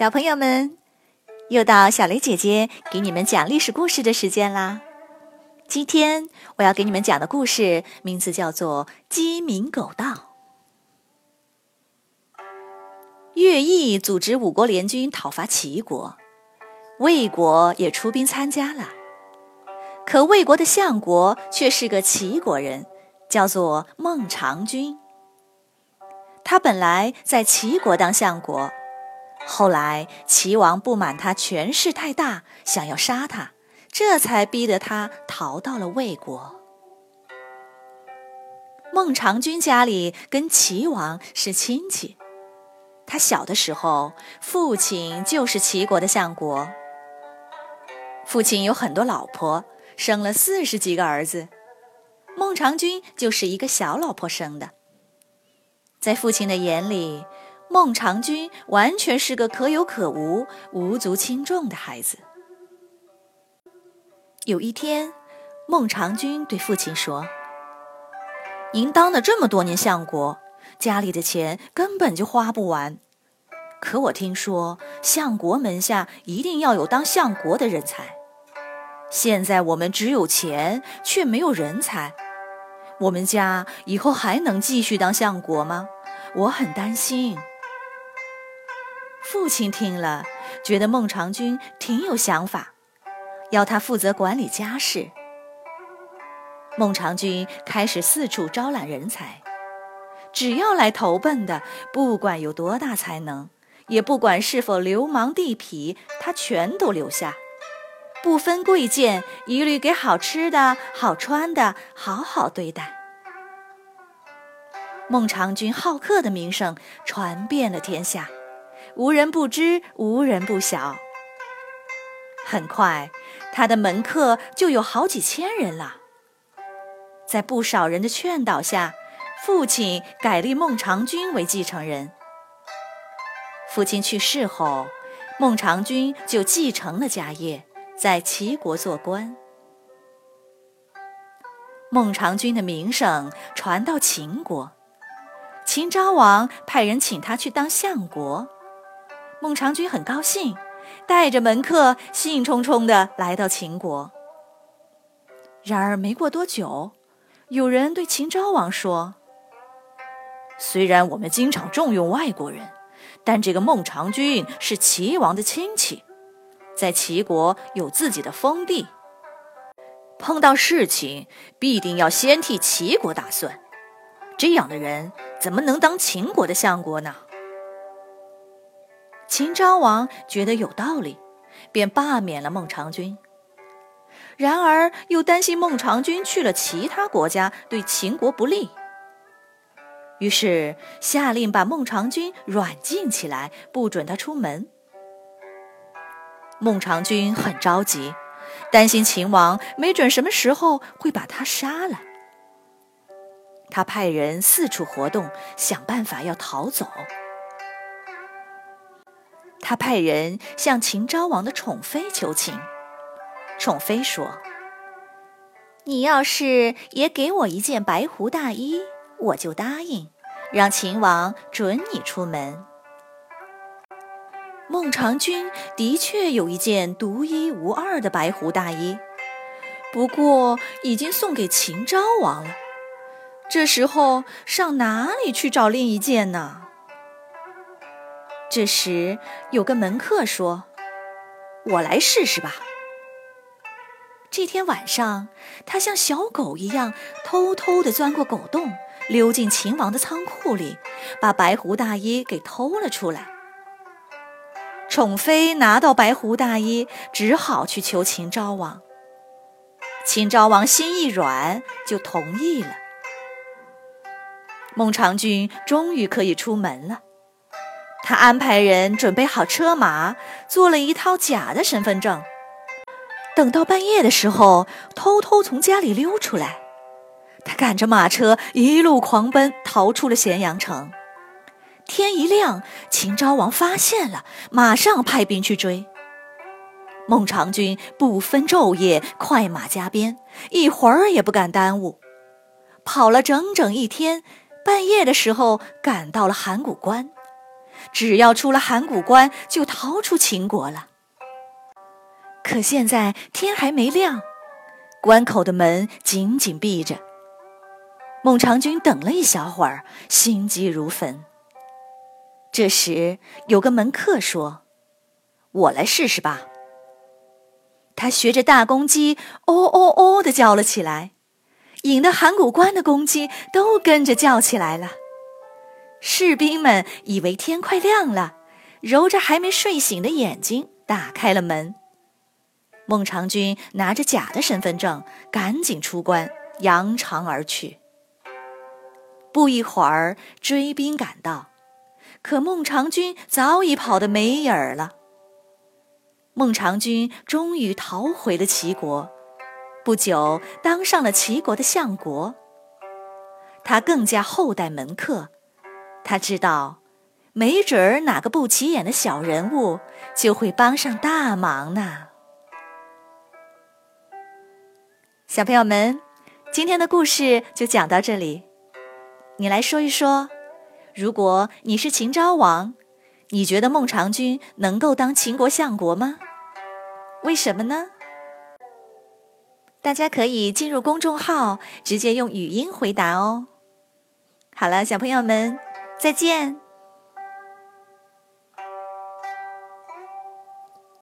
小朋友们，又到小雷姐姐给你们讲历史故事的时间啦！今天我要给你们讲的故事名字叫做《鸡鸣狗盗》。乐毅组织五国联军讨伐齐国，魏国也出兵参加了。可魏国的相国却是个齐国人，叫做孟尝君。他本来在齐国当相国。后来，齐王不满他权势太大，想要杀他，这才逼得他逃到了魏国。孟尝君家里跟齐王是亲戚，他小的时候，父亲就是齐国的相国。父亲有很多老婆，生了四十几个儿子，孟尝君就是一个小老婆生的。在父亲的眼里，孟尝君完全是个可有可无、无足轻重的孩子。有一天，孟尝君对父亲说：“您当了这么多年相国，家里的钱根本就花不完。可我听说，相国门下一定要有当相国的人才。现在我们只有钱，却没有人才。我们家以后还能继续当相国吗？我很担心。”父亲听了，觉得孟尝君挺有想法，要他负责管理家事。孟尝君开始四处招揽人才，只要来投奔的，不管有多大才能，也不管是否流氓地痞，他全都留下，不分贵贱，一律给好吃的好穿的，好好对待。孟尝君好客的名声传遍了天下。无人不知，无人不晓。很快，他的门客就有好几千人了。在不少人的劝导下，父亲改立孟尝君为继承人。父亲去世后，孟尝君就继承了家业，在齐国做官。孟尝君的名声传到秦国，秦昭王派人请他去当相国。孟尝君很高兴，带着门客兴冲冲地来到秦国。然而没过多久，有人对秦昭王说：“虽然我们经常重用外国人，但这个孟尝君是齐王的亲戚，在齐国有自己的封地，碰到事情必定要先替齐国打算。这样的人怎么能当秦国的相国呢？”秦昭王觉得有道理，便罢免了孟尝君。然而又担心孟尝君去了其他国家对秦国不利，于是下令把孟尝君软禁起来，不准他出门。孟尝君很着急，担心秦王没准什么时候会把他杀了。他派人四处活动，想办法要逃走。他派人向秦昭王的宠妃求情。宠妃说：“你要是也给我一件白狐大衣，我就答应让秦王准你出门。”孟尝君的确有一件独一无二的白狐大衣，不过已经送给秦昭王了。这时候上哪里去找另一件呢？这时，有个门客说：“我来试试吧。”这天晚上，他像小狗一样偷偷地钻过狗洞，溜进秦王的仓库里，把白狐大衣给偷了出来。宠妃拿到白狐大衣，只好去求秦昭王。秦昭王心一软，就同意了。孟尝君终于可以出门了。他安排人准备好车马，做了一套假的身份证。等到半夜的时候，偷偷从家里溜出来。他赶着马车一路狂奔，逃出了咸阳城。天一亮，秦昭王发现了，马上派兵去追。孟尝君不分昼夜，快马加鞭，一会儿也不敢耽误，跑了整整一天。半夜的时候，赶到了函谷关。只要出了函谷关，就逃出秦国了。可现在天还没亮，关口的门紧紧闭着。孟尝君等了一小会儿，心急如焚。这时，有个门客说：“我来试试吧。”他学着大公鸡“哦哦哦”的叫了起来，引得函谷关的公鸡都跟着叫起来了。士兵们以为天快亮了，揉着还没睡醒的眼睛，打开了门。孟尝君拿着假的身份证，赶紧出关，扬长而去。不一会儿，追兵赶到。可孟尝君早已跑得没影儿了。孟尝君终于逃回了齐国，不久当上了齐国的相国。他更加厚待门客，他知道，没准儿哪个不起眼的小人物就会帮上大忙呢。小朋友们，今天的故事就讲到这里，你来说一说。如果你是秦昭王，你觉得孟尝君能够当秦国相国吗？为什么呢？大家可以进入公众号，直接用语音回答哦。好了，小朋友们，再见。